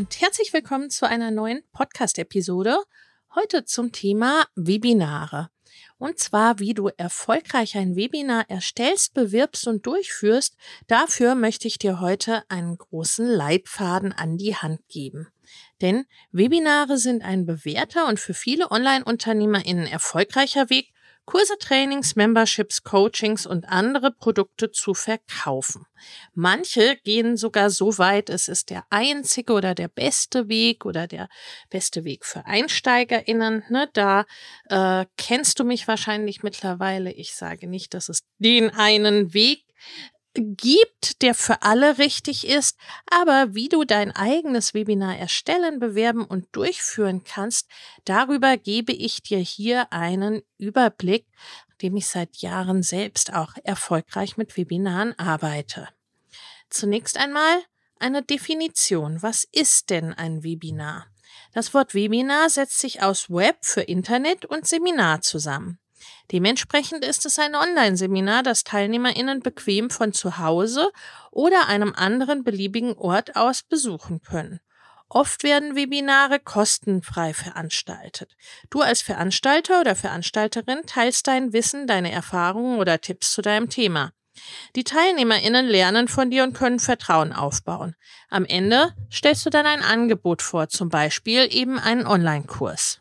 Und herzlich willkommen zu einer neuen Podcast-Episode. Heute zum Thema Webinare. Und zwar, wie du erfolgreich ein Webinar erstellst, bewirbst und durchführst. Dafür möchte ich dir heute einen großen Leitfaden an die Hand geben. Denn Webinare sind ein bewährter und für viele Online-UnternehmerInnen erfolgreicher Weg, Kurse, Trainings, Memberships, Coachings und andere Produkte zu verkaufen. Manche gehen sogar so weit, es ist der einzige oder der beste Weg oder der beste Weg für EinsteigerInnen. Ne, da äh, kennst du mich wahrscheinlich mittlerweile. Ich sage nicht, dass es den einen Weg gibt, der für alle richtig ist, aber wie du dein eigenes Webinar erstellen, bewerben und durchführen kannst, darüber gebe ich dir hier einen Überblick, dem ich seit Jahren selbst auch erfolgreich mit Webinaren arbeite. Zunächst einmal eine Definition. Was ist denn ein Webinar? Das Wort Webinar setzt sich aus Web für Internet und Seminar zusammen. Dementsprechend ist es ein Online-Seminar, das TeilnehmerInnen bequem von zu Hause oder einem anderen beliebigen Ort aus besuchen können. Oft werden Webinare kostenfrei veranstaltet. Du als Veranstalter oder Veranstalterin teilst dein Wissen, deine Erfahrungen oder Tipps zu deinem Thema. Die TeilnehmerInnen lernen von dir und können Vertrauen aufbauen. Am Ende stellst du dann ein Angebot vor, zum Beispiel eben einen Online-Kurs.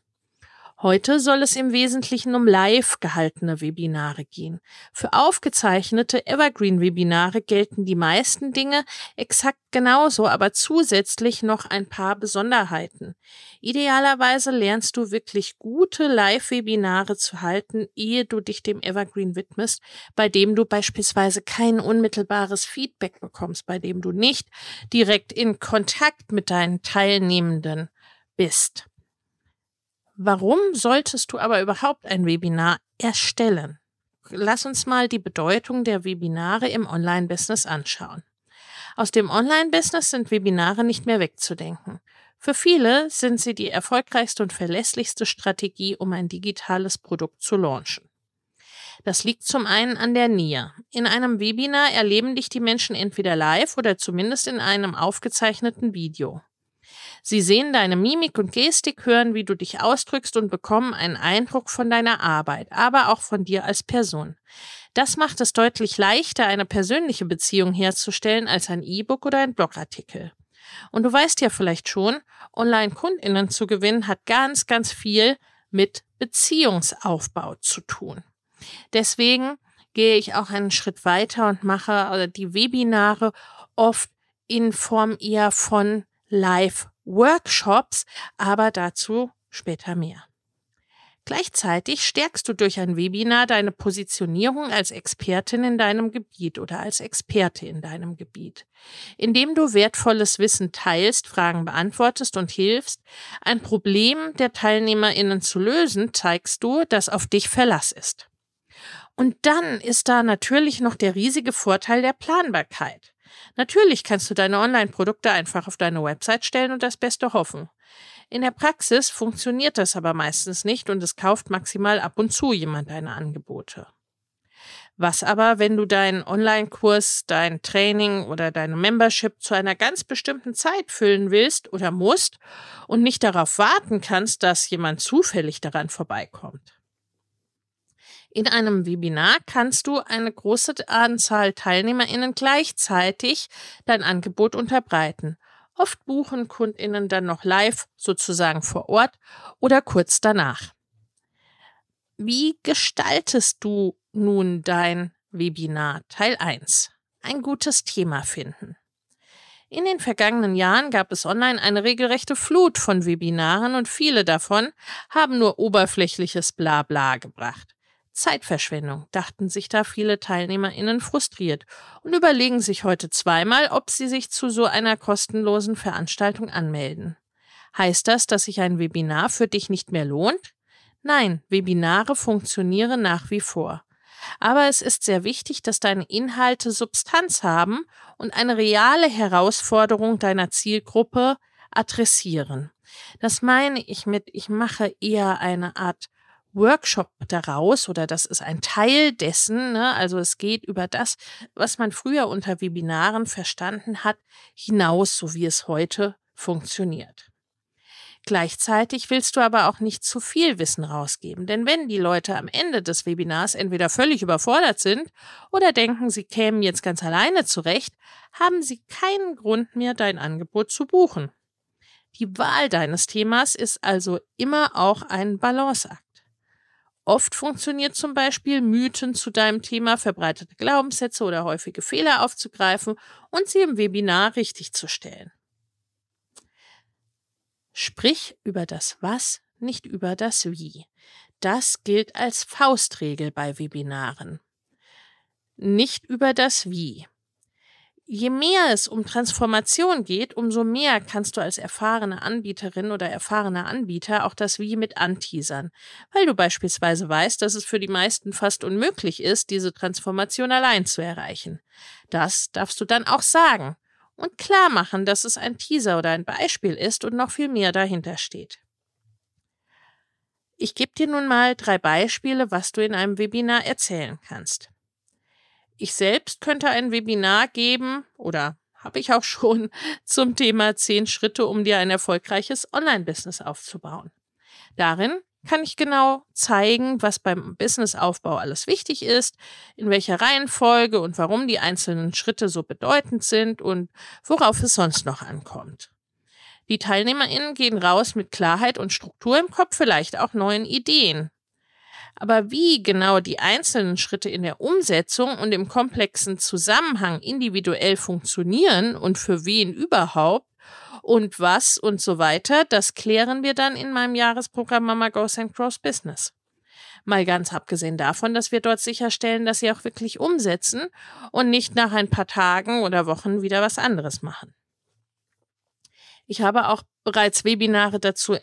Heute soll es im Wesentlichen um live gehaltene Webinare gehen. Für aufgezeichnete Evergreen-Webinare gelten die meisten Dinge exakt genauso, aber zusätzlich noch ein paar Besonderheiten. Idealerweise lernst du wirklich gute Live-Webinare zu halten, ehe du dich dem Evergreen widmest, bei dem du beispielsweise kein unmittelbares Feedback bekommst, bei dem du nicht direkt in Kontakt mit deinen Teilnehmenden bist. Warum solltest du aber überhaupt ein Webinar erstellen? Lass uns mal die Bedeutung der Webinare im Online-Business anschauen. Aus dem Online-Business sind Webinare nicht mehr wegzudenken. Für viele sind sie die erfolgreichste und verlässlichste Strategie, um ein digitales Produkt zu launchen. Das liegt zum einen an der Nähe. In einem Webinar erleben dich die Menschen entweder live oder zumindest in einem aufgezeichneten Video. Sie sehen deine Mimik und Gestik, hören, wie du dich ausdrückst und bekommen einen Eindruck von deiner Arbeit, aber auch von dir als Person. Das macht es deutlich leichter, eine persönliche Beziehung herzustellen als ein E-Book oder ein Blogartikel. Und du weißt ja vielleicht schon, Online-Kundinnen zu gewinnen hat ganz, ganz viel mit Beziehungsaufbau zu tun. Deswegen gehe ich auch einen Schritt weiter und mache äh, die Webinare oft in Form eher von Live-Workshops, aber dazu später mehr. Gleichzeitig stärkst du durch ein Webinar deine Positionierung als Expertin in deinem Gebiet oder als Experte in deinem Gebiet. Indem du wertvolles Wissen teilst, Fragen beantwortest und hilfst, ein Problem der TeilnehmerInnen zu lösen, zeigst du, dass auf dich Verlass ist. Und dann ist da natürlich noch der riesige Vorteil der Planbarkeit. Natürlich kannst du deine Online-Produkte einfach auf deine Website stellen und das Beste hoffen. In der Praxis funktioniert das aber meistens nicht und es kauft maximal ab und zu jemand deine Angebote. Was aber, wenn du deinen Online-Kurs, dein Training oder deine Membership zu einer ganz bestimmten Zeit füllen willst oder musst und nicht darauf warten kannst, dass jemand zufällig daran vorbeikommt? In einem Webinar kannst du eine große Anzahl TeilnehmerInnen gleichzeitig dein Angebot unterbreiten. Oft buchen KundInnen dann noch live, sozusagen vor Ort oder kurz danach. Wie gestaltest du nun dein Webinar? Teil 1. Ein gutes Thema finden. In den vergangenen Jahren gab es online eine regelrechte Flut von Webinaren und viele davon haben nur oberflächliches Blabla gebracht. Zeitverschwendung, dachten sich da viele TeilnehmerInnen frustriert und überlegen sich heute zweimal, ob sie sich zu so einer kostenlosen Veranstaltung anmelden. Heißt das, dass sich ein Webinar für dich nicht mehr lohnt? Nein, Webinare funktionieren nach wie vor. Aber es ist sehr wichtig, dass deine Inhalte Substanz haben und eine reale Herausforderung deiner Zielgruppe adressieren. Das meine ich mit, ich mache eher eine Art Workshop daraus oder das ist ein Teil dessen. Ne? Also es geht über das, was man früher unter Webinaren verstanden hat, hinaus, so wie es heute funktioniert. Gleichzeitig willst du aber auch nicht zu viel Wissen rausgeben, denn wenn die Leute am Ende des Webinars entweder völlig überfordert sind oder denken, sie kämen jetzt ganz alleine zurecht, haben sie keinen Grund mehr, dein Angebot zu buchen. Die Wahl deines Themas ist also immer auch ein Balanceakt. Oft funktioniert zum Beispiel, Mythen zu deinem Thema, verbreitete Glaubenssätze oder häufige Fehler aufzugreifen und sie im Webinar richtig zu stellen. Sprich über das Was, nicht über das Wie. Das gilt als Faustregel bei Webinaren. Nicht über das Wie. Je mehr es um Transformation geht, umso mehr kannst du als erfahrene Anbieterin oder erfahrener Anbieter auch das Wie mit anteasern, weil du beispielsweise weißt, dass es für die meisten fast unmöglich ist, diese Transformation allein zu erreichen. Das darfst du dann auch sagen und klar machen, dass es ein Teaser oder ein Beispiel ist und noch viel mehr dahinter steht. Ich gebe dir nun mal drei Beispiele, was du in einem Webinar erzählen kannst. Ich selbst könnte ein Webinar geben oder habe ich auch schon zum Thema zehn Schritte, um dir ein erfolgreiches Online-Business aufzubauen. Darin kann ich genau zeigen, was beim Businessaufbau alles wichtig ist, in welcher Reihenfolge und warum die einzelnen Schritte so bedeutend sind und worauf es sonst noch ankommt. Die TeilnehmerInnen gehen raus mit Klarheit und Struktur im Kopf, vielleicht auch neuen Ideen. Aber wie genau die einzelnen Schritte in der Umsetzung und im komplexen Zusammenhang individuell funktionieren und für wen überhaupt und was und so weiter, das klären wir dann in meinem Jahresprogramm Mama Goes and Cross Business. Mal ganz abgesehen davon, dass wir dort sicherstellen, dass sie auch wirklich umsetzen und nicht nach ein paar Tagen oder Wochen wieder was anderes machen. Ich habe auch bereits Webinare dazu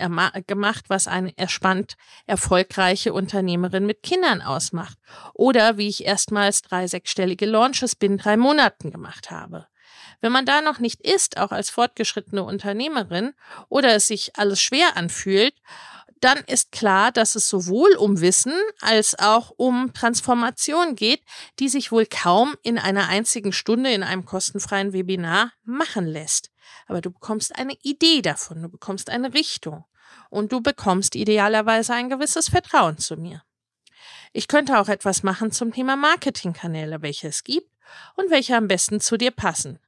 gemacht, was eine erspannt erfolgreiche Unternehmerin mit Kindern ausmacht. Oder wie ich erstmals drei sechsstellige Launches binnen drei Monaten gemacht habe. Wenn man da noch nicht ist, auch als fortgeschrittene Unternehmerin, oder es sich alles schwer anfühlt, dann ist klar, dass es sowohl um Wissen als auch um Transformation geht, die sich wohl kaum in einer einzigen Stunde in einem kostenfreien Webinar machen lässt aber du bekommst eine Idee davon, du bekommst eine Richtung und du bekommst idealerweise ein gewisses Vertrauen zu mir. Ich könnte auch etwas machen zum Thema Marketingkanäle, welche es gibt und welche am besten zu dir passen.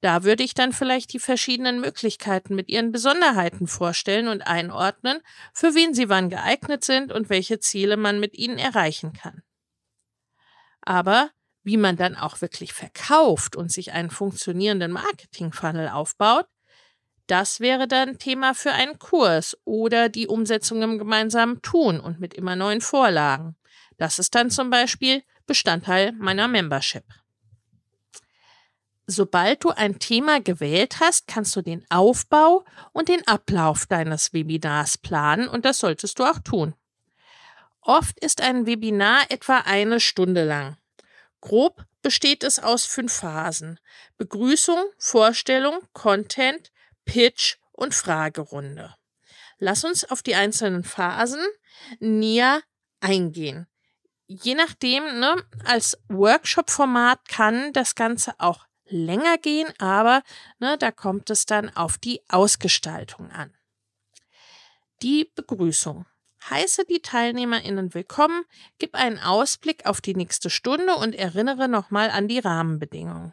Da würde ich dann vielleicht die verschiedenen Möglichkeiten mit ihren Besonderheiten vorstellen und einordnen, für wen sie wann geeignet sind und welche Ziele man mit ihnen erreichen kann. Aber wie man dann auch wirklich verkauft und sich einen funktionierenden Marketing-Funnel aufbaut, das wäre dann Thema für einen Kurs oder die Umsetzung im gemeinsamen Tun und mit immer neuen Vorlagen. Das ist dann zum Beispiel Bestandteil meiner Membership. Sobald du ein Thema gewählt hast, kannst du den Aufbau und den Ablauf deines Webinars planen und das solltest du auch tun. Oft ist ein Webinar etwa eine Stunde lang. Grob besteht es aus fünf Phasen. Begrüßung, Vorstellung, Content, Pitch und Fragerunde. Lass uns auf die einzelnen Phasen näher eingehen. Je nachdem, ne, als Workshop-Format kann das Ganze auch länger gehen, aber ne, da kommt es dann auf die Ausgestaltung an. Die Begrüßung Heiße die TeilnehmerInnen willkommen, gib einen Ausblick auf die nächste Stunde und erinnere nochmal an die Rahmenbedingungen.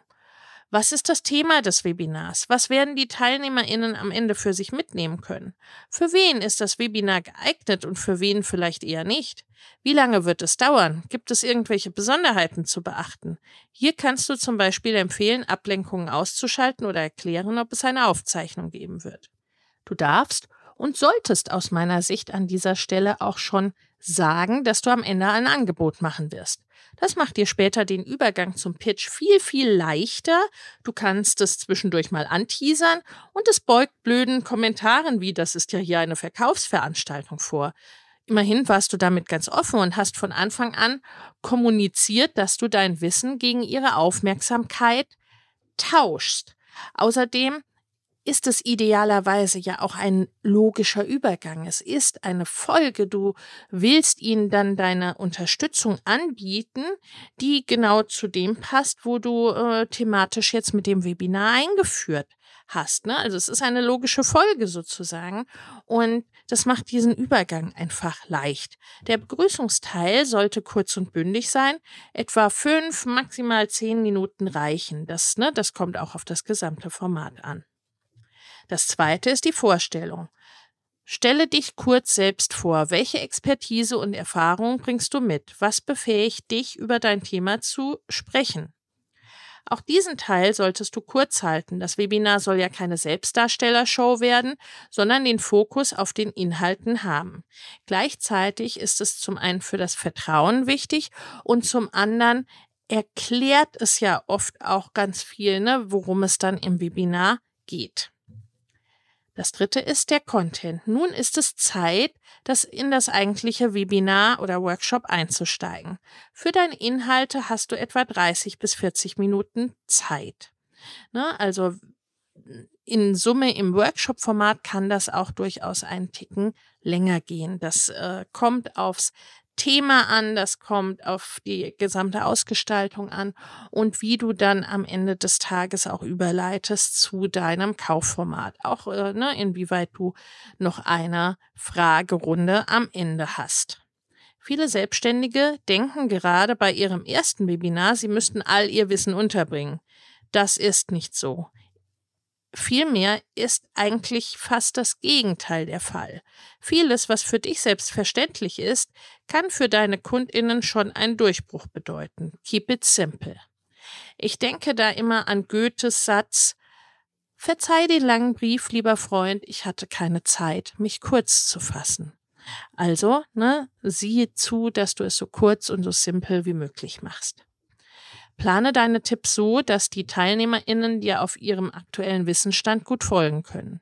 Was ist das Thema des Webinars? Was werden die TeilnehmerInnen am Ende für sich mitnehmen können? Für wen ist das Webinar geeignet und für wen vielleicht eher nicht? Wie lange wird es dauern? Gibt es irgendwelche Besonderheiten zu beachten? Hier kannst du zum Beispiel empfehlen, Ablenkungen auszuschalten oder erklären, ob es eine Aufzeichnung geben wird. Du darfst und solltest aus meiner Sicht an dieser Stelle auch schon sagen, dass du am Ende ein Angebot machen wirst. Das macht dir später den Übergang zum Pitch viel, viel leichter. Du kannst es zwischendurch mal anteasern und es beugt blöden Kommentaren wie, das ist ja hier eine Verkaufsveranstaltung vor. Immerhin warst du damit ganz offen und hast von Anfang an kommuniziert, dass du dein Wissen gegen ihre Aufmerksamkeit tauschst. Außerdem ist es idealerweise ja auch ein logischer Übergang. Es ist eine Folge. Du willst ihnen dann deine Unterstützung anbieten, die genau zu dem passt, wo du äh, thematisch jetzt mit dem Webinar eingeführt hast. Ne? Also es ist eine logische Folge sozusagen und das macht diesen Übergang einfach leicht. Der Begrüßungsteil sollte kurz und bündig sein, etwa fünf, maximal zehn Minuten reichen. Das, ne, das kommt auch auf das gesamte Format an. Das zweite ist die Vorstellung. Stelle dich kurz selbst vor. Welche Expertise und Erfahrung bringst du mit? Was befähigt dich, über dein Thema zu sprechen? Auch diesen Teil solltest du kurz halten. Das Webinar soll ja keine Selbstdarstellershow werden, sondern den Fokus auf den Inhalten haben. Gleichzeitig ist es zum einen für das Vertrauen wichtig und zum anderen erklärt es ja oft auch ganz viel, ne, worum es dann im Webinar geht. Das dritte ist der Content. Nun ist es Zeit, das in das eigentliche Webinar oder Workshop einzusteigen. Für deine Inhalte hast du etwa 30 bis 40 Minuten Zeit. Ne? Also in Summe im Workshop-Format kann das auch durchaus einen Ticken länger gehen. Das äh, kommt aufs Thema an, das kommt auf die gesamte Ausgestaltung an und wie du dann am Ende des Tages auch überleitest zu deinem Kaufformat. Auch äh, ne, inwieweit du noch eine Fragerunde am Ende hast. Viele Selbstständige denken gerade bei ihrem ersten Webinar, sie müssten all ihr Wissen unterbringen. Das ist nicht so. Vielmehr ist eigentlich fast das Gegenteil der Fall. Vieles, was für dich selbstverständlich ist, kann für deine Kundinnen schon einen Durchbruch bedeuten. Keep it simple. Ich denke da immer an Goethes Satz Verzeih den langen Brief, lieber Freund, ich hatte keine Zeit, mich kurz zu fassen. Also, ne, siehe zu, dass du es so kurz und so simpel wie möglich machst. Plane deine Tipps so, dass die TeilnehmerInnen dir auf ihrem aktuellen Wissensstand gut folgen können.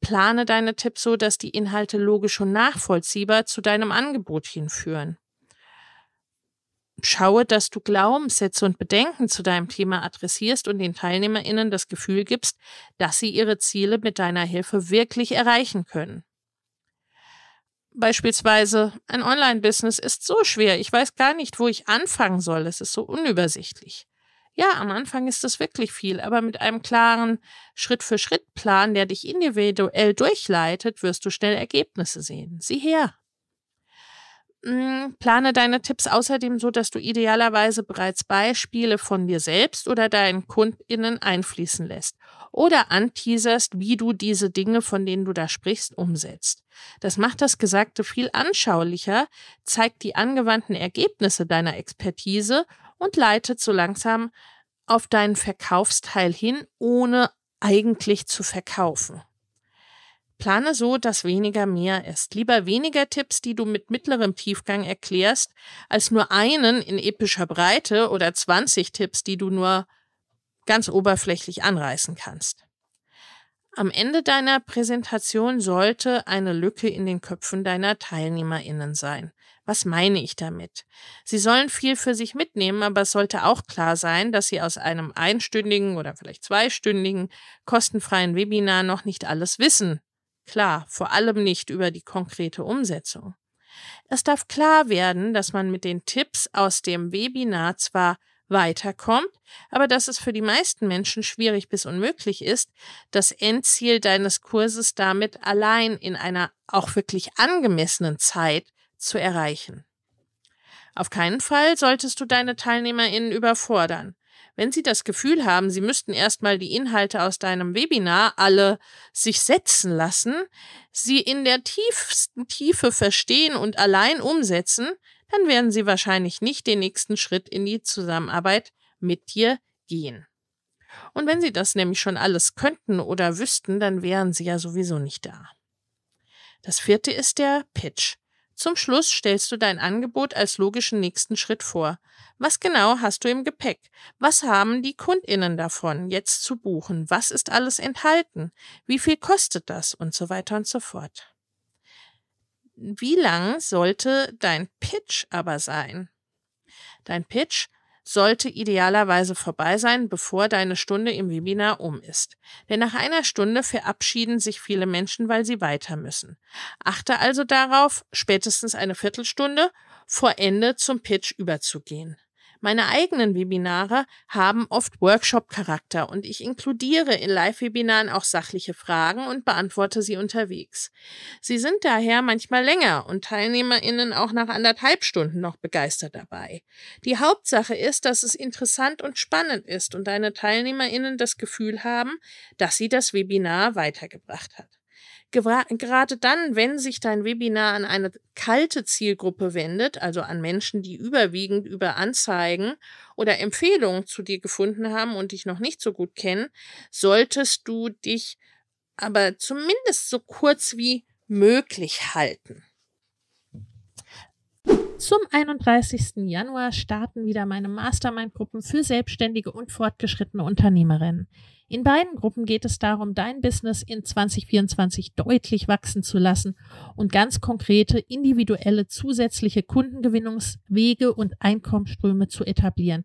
Plane deine Tipps so, dass die Inhalte logisch und nachvollziehbar zu deinem Angebot hinführen. Schaue, dass du Glaubenssätze und Bedenken zu deinem Thema adressierst und den TeilnehmerInnen das Gefühl gibst, dass sie ihre Ziele mit deiner Hilfe wirklich erreichen können. Beispielsweise ein Online-Business ist so schwer. Ich weiß gar nicht, wo ich anfangen soll. Es ist so unübersichtlich. Ja, am Anfang ist es wirklich viel, aber mit einem klaren Schritt-für-Schritt-Plan, der dich individuell durchleitet, wirst du schnell Ergebnisse sehen. Sieh her. Hm, plane deine Tipps außerdem so, dass du idealerweise bereits Beispiele von dir selbst oder deinen KundInnen einfließen lässt oder anteaserst, wie du diese Dinge, von denen du da sprichst, umsetzt. Das macht das Gesagte viel anschaulicher, zeigt die angewandten Ergebnisse deiner Expertise und leitet so langsam auf deinen Verkaufsteil hin, ohne eigentlich zu verkaufen. Plane so, dass weniger mehr ist. Lieber weniger Tipps, die du mit mittlerem Tiefgang erklärst, als nur einen in epischer Breite oder 20 Tipps, die du nur ganz oberflächlich anreißen kannst. Am Ende deiner Präsentation sollte eine Lücke in den Köpfen deiner Teilnehmerinnen sein. Was meine ich damit? Sie sollen viel für sich mitnehmen, aber es sollte auch klar sein, dass sie aus einem einstündigen oder vielleicht zweistündigen kostenfreien Webinar noch nicht alles wissen, Klar, vor allem nicht über die konkrete Umsetzung. Es darf klar werden, dass man mit den Tipps aus dem Webinar zwar weiterkommt, aber dass es für die meisten Menschen schwierig bis unmöglich ist, das Endziel deines Kurses damit allein in einer auch wirklich angemessenen Zeit zu erreichen. Auf keinen Fall solltest du deine TeilnehmerInnen überfordern. Wenn sie das Gefühl haben, sie müssten erstmal die Inhalte aus deinem Webinar alle sich setzen lassen, sie in der tiefsten Tiefe verstehen und allein umsetzen, dann werden sie wahrscheinlich nicht den nächsten Schritt in die Zusammenarbeit mit dir gehen. Und wenn sie das nämlich schon alles könnten oder wüssten, dann wären sie ja sowieso nicht da. Das vierte ist der Pitch. Zum Schluss stellst du dein Angebot als logischen nächsten Schritt vor. Was genau hast du im Gepäck? Was haben die Kundinnen davon, jetzt zu buchen? Was ist alles enthalten? Wie viel kostet das? Und so weiter und so fort. Wie lang sollte dein Pitch aber sein? Dein Pitch sollte idealerweise vorbei sein, bevor deine Stunde im Webinar um ist. Denn nach einer Stunde verabschieden sich viele Menschen, weil sie weiter müssen. Achte also darauf, spätestens eine Viertelstunde vor Ende zum Pitch überzugehen. Meine eigenen Webinare haben oft Workshop-Charakter und ich inkludiere in Live-Webinaren auch sachliche Fragen und beantworte sie unterwegs. Sie sind daher manchmal länger und TeilnehmerInnen auch nach anderthalb Stunden noch begeistert dabei. Die Hauptsache ist, dass es interessant und spannend ist und deine TeilnehmerInnen das Gefühl haben, dass sie das Webinar weitergebracht hat. Gerade dann, wenn sich dein Webinar an eine kalte Zielgruppe wendet, also an Menschen, die überwiegend über Anzeigen oder Empfehlungen zu dir gefunden haben und dich noch nicht so gut kennen, solltest du dich aber zumindest so kurz wie möglich halten. Zum 31. Januar starten wieder meine Mastermind-Gruppen für selbstständige und fortgeschrittene Unternehmerinnen. In beiden Gruppen geht es darum, dein Business in 2024 deutlich wachsen zu lassen und ganz konkrete individuelle zusätzliche Kundengewinnungswege und Einkommensströme zu etablieren,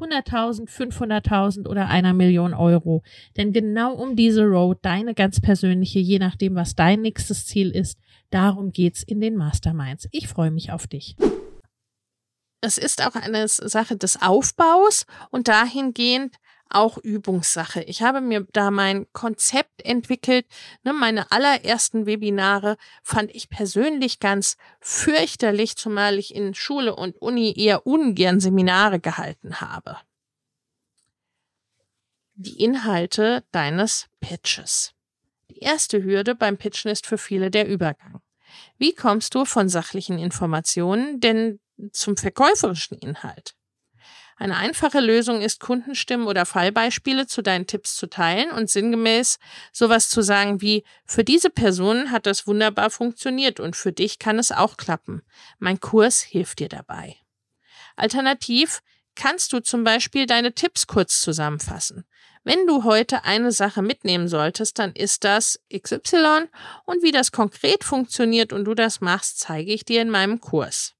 100.000, 500.000 oder einer Million Euro. Denn genau um diese Road, deine ganz persönliche, je nachdem, was dein nächstes Ziel ist, darum geht's in den Masterminds. Ich freue mich auf dich es ist auch eine Sache des Aufbaus und dahingehend auch Übungssache. Ich habe mir da mein Konzept entwickelt. Ne, meine allerersten Webinare fand ich persönlich ganz fürchterlich, zumal ich in Schule und Uni eher ungern Seminare gehalten habe. Die Inhalte deines Pitches. Die erste Hürde beim Pitchen ist für viele der Übergang. Wie kommst du von sachlichen Informationen, denn zum verkäuferischen Inhalt. Eine einfache Lösung ist, Kundenstimmen oder Fallbeispiele zu deinen Tipps zu teilen und sinngemäß sowas zu sagen wie, für diese Person hat das wunderbar funktioniert und für dich kann es auch klappen. Mein Kurs hilft dir dabei. Alternativ kannst du zum Beispiel deine Tipps kurz zusammenfassen. Wenn du heute eine Sache mitnehmen solltest, dann ist das XY und wie das konkret funktioniert und du das machst, zeige ich dir in meinem Kurs.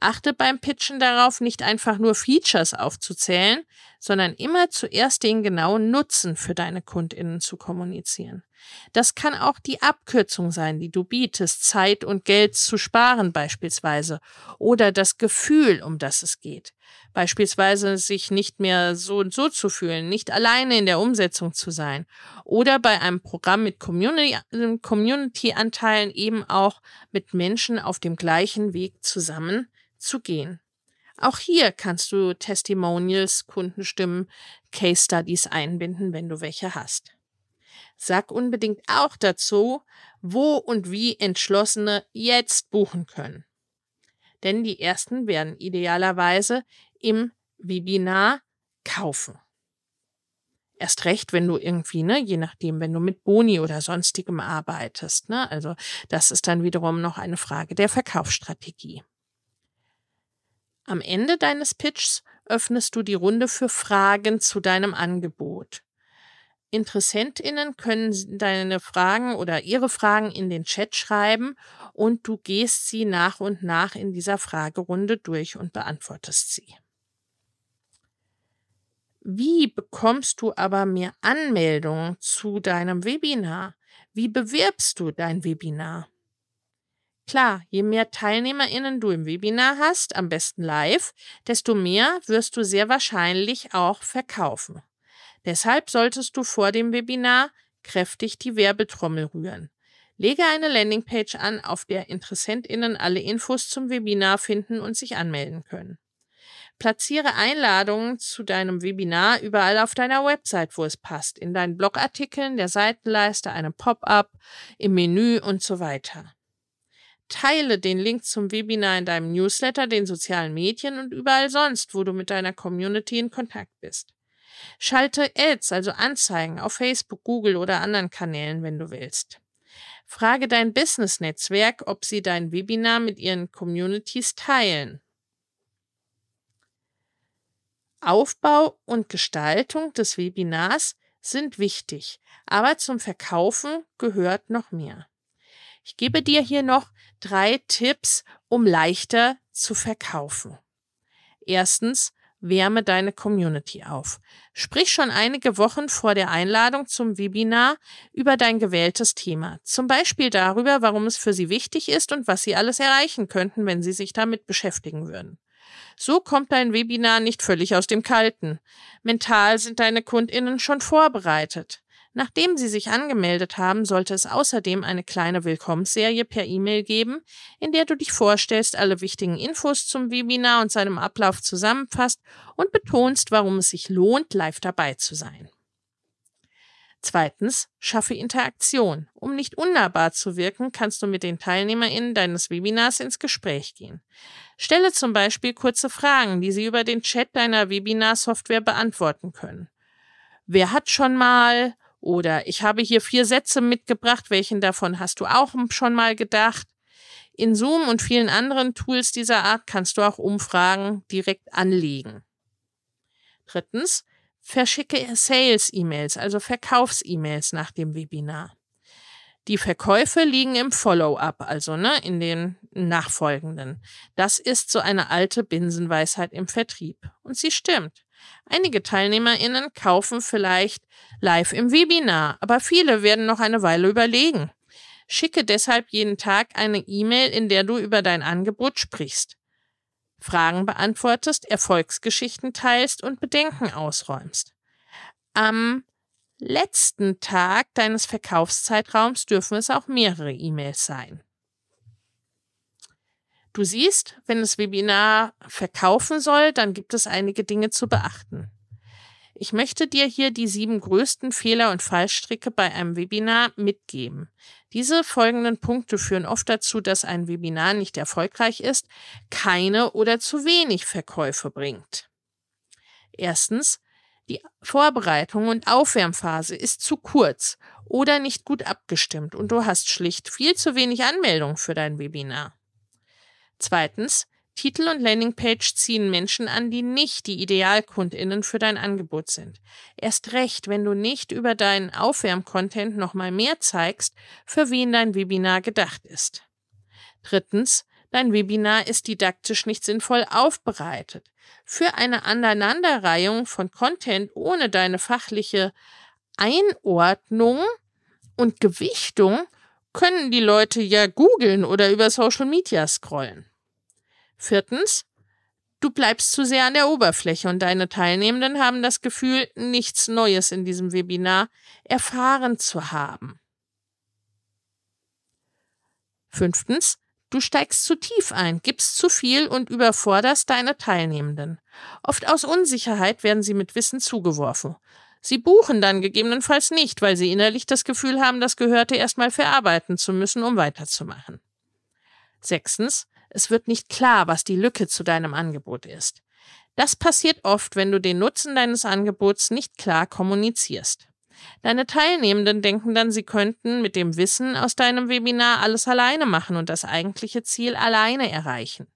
Achte beim Pitchen darauf, nicht einfach nur Features aufzuzählen, sondern immer zuerst den genauen Nutzen für deine Kundinnen zu kommunizieren. Das kann auch die Abkürzung sein, die du bietest, Zeit und Geld zu sparen beispielsweise, oder das Gefühl, um das es geht. Beispielsweise sich nicht mehr so und so zu fühlen, nicht alleine in der Umsetzung zu sein. Oder bei einem Programm mit Community-Anteilen eben auch mit Menschen auf dem gleichen Weg zusammen zu gehen. Auch hier kannst du Testimonials, Kundenstimmen, Case Studies einbinden, wenn du welche hast. Sag unbedingt auch dazu, wo und wie Entschlossene jetzt buchen können. Denn die ersten werden idealerweise im Webinar kaufen. Erst recht, wenn du irgendwie, ne, je nachdem, wenn du mit Boni oder sonstigem arbeitest, ne, also das ist dann wiederum noch eine Frage der Verkaufsstrategie. Am Ende deines Pitchs öffnest du die Runde für Fragen zu deinem Angebot. InteressentInnen können deine Fragen oder ihre Fragen in den Chat schreiben und du gehst sie nach und nach in dieser Fragerunde durch und beantwortest sie. Wie bekommst du aber mehr Anmeldungen zu deinem Webinar? Wie bewirbst du dein Webinar? Klar, je mehr TeilnehmerInnen du im Webinar hast, am besten live, desto mehr wirst du sehr wahrscheinlich auch verkaufen. Deshalb solltest du vor dem Webinar kräftig die Werbetrommel rühren. Lege eine Landingpage an, auf der InteressentInnen alle Infos zum Webinar finden und sich anmelden können. Platziere Einladungen zu deinem Webinar überall auf deiner Website, wo es passt, in deinen Blogartikeln, der Seitenleiste, einem Pop-up, im Menü und so weiter. Teile den Link zum Webinar in deinem Newsletter, den sozialen Medien und überall sonst, wo du mit deiner Community in Kontakt bist. Schalte Ads, also Anzeigen, auf Facebook, Google oder anderen Kanälen, wenn du willst. Frage dein Business-Netzwerk, ob sie dein Webinar mit ihren Communities teilen. Aufbau und Gestaltung des Webinars sind wichtig, aber zum Verkaufen gehört noch mehr. Ich gebe dir hier noch drei Tipps, um leichter zu verkaufen. Erstens, Wärme deine Community auf. Sprich schon einige Wochen vor der Einladung zum Webinar über dein gewähltes Thema. Zum Beispiel darüber, warum es für sie wichtig ist und was sie alles erreichen könnten, wenn sie sich damit beschäftigen würden. So kommt dein Webinar nicht völlig aus dem Kalten. Mental sind deine Kundinnen schon vorbereitet. Nachdem Sie sich angemeldet haben, sollte es außerdem eine kleine Willkommensserie per E-Mail geben, in der du dich vorstellst, alle wichtigen Infos zum Webinar und seinem Ablauf zusammenfasst und betonst, warum es sich lohnt, live dabei zu sein. Zweitens, schaffe Interaktion. Um nicht unnahbar zu wirken, kannst du mit den TeilnehmerInnen deines Webinars ins Gespräch gehen. Stelle zum Beispiel kurze Fragen, die sie über den Chat deiner Webinar-Software beantworten können. Wer hat schon mal oder ich habe hier vier Sätze mitgebracht, welchen davon hast du auch schon mal gedacht? In Zoom und vielen anderen Tools dieser Art kannst du auch Umfragen direkt anlegen. Drittens, verschicke Sales-E-Mails, also Verkaufs-E-Mails nach dem Webinar. Die Verkäufe liegen im Follow-up, also ne, in den nachfolgenden. Das ist so eine alte Binsenweisheit im Vertrieb. Und sie stimmt. Einige TeilnehmerInnen kaufen vielleicht live im Webinar, aber viele werden noch eine Weile überlegen. Schicke deshalb jeden Tag eine E-Mail, in der du über dein Angebot sprichst, Fragen beantwortest, Erfolgsgeschichten teilst und Bedenken ausräumst. Am letzten Tag deines Verkaufszeitraums dürfen es auch mehrere E-Mails sein. Du siehst, wenn das Webinar verkaufen soll, dann gibt es einige Dinge zu beachten. Ich möchte dir hier die sieben größten Fehler und Fallstricke bei einem Webinar mitgeben. Diese folgenden Punkte führen oft dazu, dass ein Webinar nicht erfolgreich ist, keine oder zu wenig Verkäufe bringt. Erstens, die Vorbereitung und Aufwärmphase ist zu kurz oder nicht gut abgestimmt und du hast schlicht viel zu wenig Anmeldungen für dein Webinar. Zweitens, Titel und Landingpage ziehen Menschen an, die nicht die Idealkundinnen für dein Angebot sind. Erst recht, wenn du nicht über deinen Aufwärmcontent nochmal mehr zeigst, für wen dein Webinar gedacht ist. Drittens, dein Webinar ist didaktisch nicht sinnvoll aufbereitet. Für eine Aneinanderreihung von Content ohne deine fachliche Einordnung und Gewichtung können die Leute ja googeln oder über Social Media scrollen. Viertens, du bleibst zu sehr an der Oberfläche und deine Teilnehmenden haben das Gefühl, nichts Neues in diesem Webinar erfahren zu haben. Fünftens, du steigst zu tief ein, gibst zu viel und überforderst deine Teilnehmenden. Oft aus Unsicherheit werden sie mit Wissen zugeworfen. Sie buchen dann gegebenenfalls nicht, weil sie innerlich das Gefühl haben, das Gehörte erstmal verarbeiten zu müssen, um weiterzumachen. Sechstens, es wird nicht klar, was die Lücke zu deinem Angebot ist. Das passiert oft, wenn du den Nutzen deines Angebots nicht klar kommunizierst. Deine Teilnehmenden denken dann, sie könnten mit dem Wissen aus deinem Webinar alles alleine machen und das eigentliche Ziel alleine erreichen.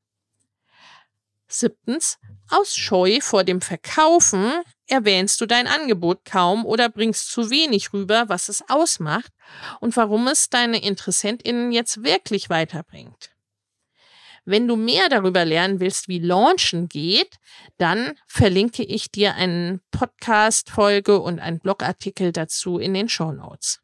Siebtens, Aus Scheu vor dem Verkaufen erwähnst du dein Angebot kaum oder bringst zu wenig rüber, was es ausmacht und warum es deine Interessentinnen jetzt wirklich weiterbringt. Wenn du mehr darüber lernen willst, wie Launchen geht, dann verlinke ich dir einen Podcast-Folge und einen Blogartikel dazu in den Show Notes.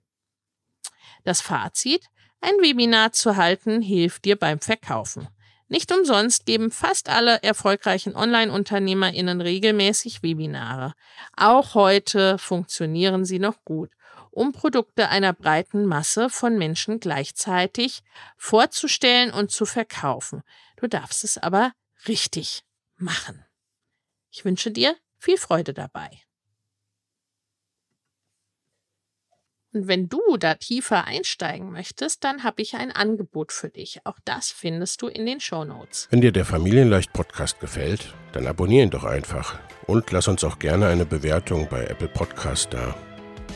Das Fazit, ein Webinar zu halten hilft dir beim Verkaufen. Nicht umsonst geben fast alle erfolgreichen Online-UnternehmerInnen regelmäßig Webinare. Auch heute funktionieren sie noch gut, um Produkte einer breiten Masse von Menschen gleichzeitig vorzustellen und zu verkaufen. Du darfst es aber richtig machen. Ich wünsche dir viel Freude dabei. Und wenn du da tiefer einsteigen möchtest, dann habe ich ein Angebot für dich. Auch das findest du in den Show Notes. Wenn dir der Familienleicht Podcast gefällt, dann abonniere ihn doch einfach und lass uns auch gerne eine Bewertung bei Apple Podcast da.